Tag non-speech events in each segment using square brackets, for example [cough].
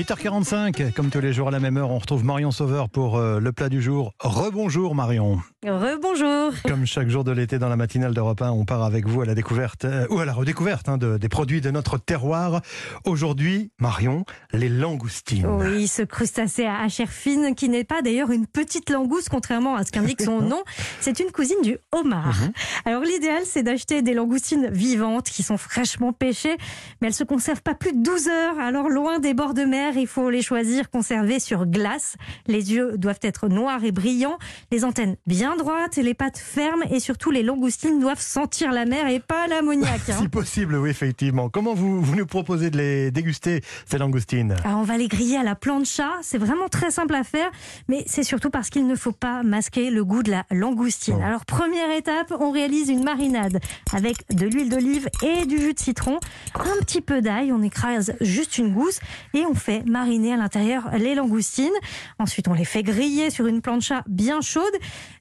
8h45, comme tous les jours à la même heure, on retrouve Marion Sauveur pour euh, le plat du jour. Rebonjour Marion. Rebonjour. Comme chaque jour de l'été dans la matinale d'Europe 1, on part avec vous à la découverte euh, ou à la redécouverte hein, de- des produits de notre terroir. Aujourd'hui, Marion, les langoustines. Oui, ce crustacé à chair fine qui n'est pas d'ailleurs une petite langouste contrairement à ce qu'indique son [laughs] nom. C'est une cousine du homard. Alors l'idéal c'est d'acheter des langoustines vivantes qui sont fraîchement pêchées, mais elles se conservent pas plus de 12 heures. Alors loin des bords de mer, il faut les choisir conservées sur glace. Les yeux doivent être noirs et brillants, les antennes bien droites, les pattes fermes et surtout les langoustines doivent sentir la mer et pas l'ammoniac. [laughs] hein. Si possible, oui, effectivement. Comment vous, vous nous proposez de les déguster, ces langoustines? Alors, on va les griller à la plancha. C'est vraiment très simple à faire, mais c'est surtout parce qu'il ne faut pas masquer le goût de la langoustine. Alors, première étape, on réalise une marinade avec de l'huile d'olive et du jus de citron, un petit peu d'ail, on écrase juste une gousse et on fait mariner à l'intérieur les langoustines. Ensuite, on les fait griller sur une plancha bien chaude.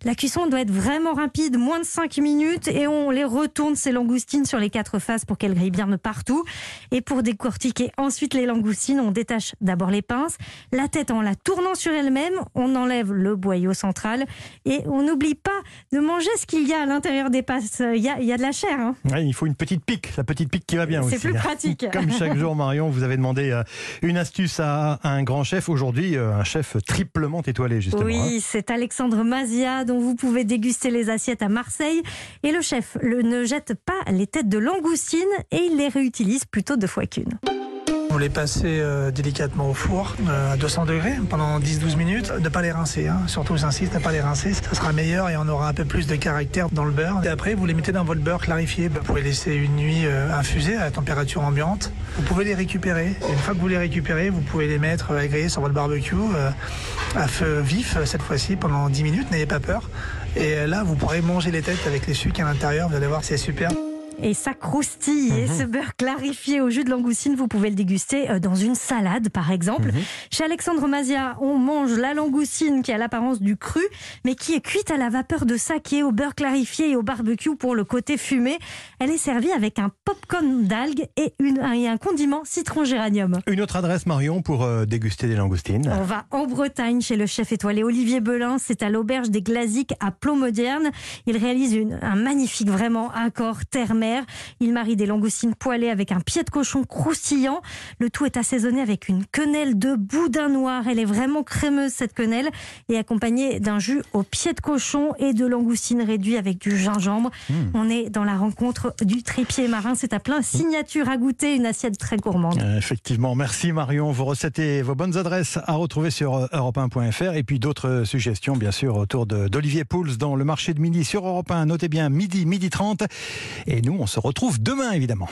La cuisson doit être vraiment rapide, moins de 5 minutes et on les retourne ces langoustines sur les quatre faces pour qu'elles grillent bien de partout. Et pour décortiquer ensuite les langoustines, on détache d'abord les pinces, la tête en la tournant sur elle-même, on enlève le boyau central et on n'oublie pas de manger ce qu'il y a à l'intérieur des pinces. Il y a, il y a de la chair. hein. Ouais, Il faut une petite pique, la petite pique qui va bien aussi. C'est plus pratique. [laughs] Comme chaque jour, Marion, vous avez demandé euh, une astuce à un grand chef. Aujourd'hui, euh, un chef triplement étoilé, justement. hein. Oui, c'est Alexandre Mazia dont vous pouvez déguster les assiettes à Marseille. Et le chef ne jette pas les têtes de langoustine et il les réutilise plutôt deux fois qu'une. Vous les passez euh, délicatement au four euh, à 200 degrés pendant 10-12 minutes. Ne pas les rincer, hein. surtout j'insiste, ne pas les rincer. Ça sera meilleur et on aura un peu plus de caractère dans le beurre. Et après, vous les mettez dans votre beurre clarifié. Vous pouvez laisser une nuit euh, infusée à température ambiante. Vous pouvez les récupérer. Une fois que vous les récupérez, vous pouvez les mettre euh, à griller sur votre barbecue à feu vif cette fois-ci pendant 10 minutes. N'ayez pas peur. Et là, vous pourrez manger les têtes avec les sucres à l'intérieur. Vous allez voir, c'est super. Et ça croustille. Et ce beurre clarifié au jus de langoustine, vous pouvez le déguster euh, dans une salade, par exemple. Chez Alexandre Mazia, on mange la langoustine qui a l'apparence du cru, mais qui est cuite à la vapeur de saké, au beurre clarifié et au barbecue pour le côté fumé. Elle est servie avec un popcorn d'algues et, une- et un condiment citron géranium. Une autre adresse, Marion, pour euh, déguster des langoustines. On va en Bretagne chez le chef étoilé Olivier Belin. C'est à l'auberge des Glaziques à Plomodierne. Il réalise une- un magnifique vraiment accord Il marie des langoustines poêlées avec un pied de cochon croustillant. Le tout est assaisonné avec une quenelle de boudin noir. Elle est vraiment crémeuse cette quenelle et accompagnée d'un jus au pied de cochon et de langoustine réduit avec du gingembre. On est dans la rencontre du tripier marin. C'est à plein signature à goûter, une assiette très gourmande. Euh, Effectivement, merci Marion. Vos recettes et vos bonnes adresses à retrouver sur euh, europe1.fr et puis d'autres euh, suggestions, bien sûr, autour d'Olivier Pouls dans le marché de midi sur Europe 1. Notez bien midi, midi 30. Et nous, on se retrouve demain, évidemment.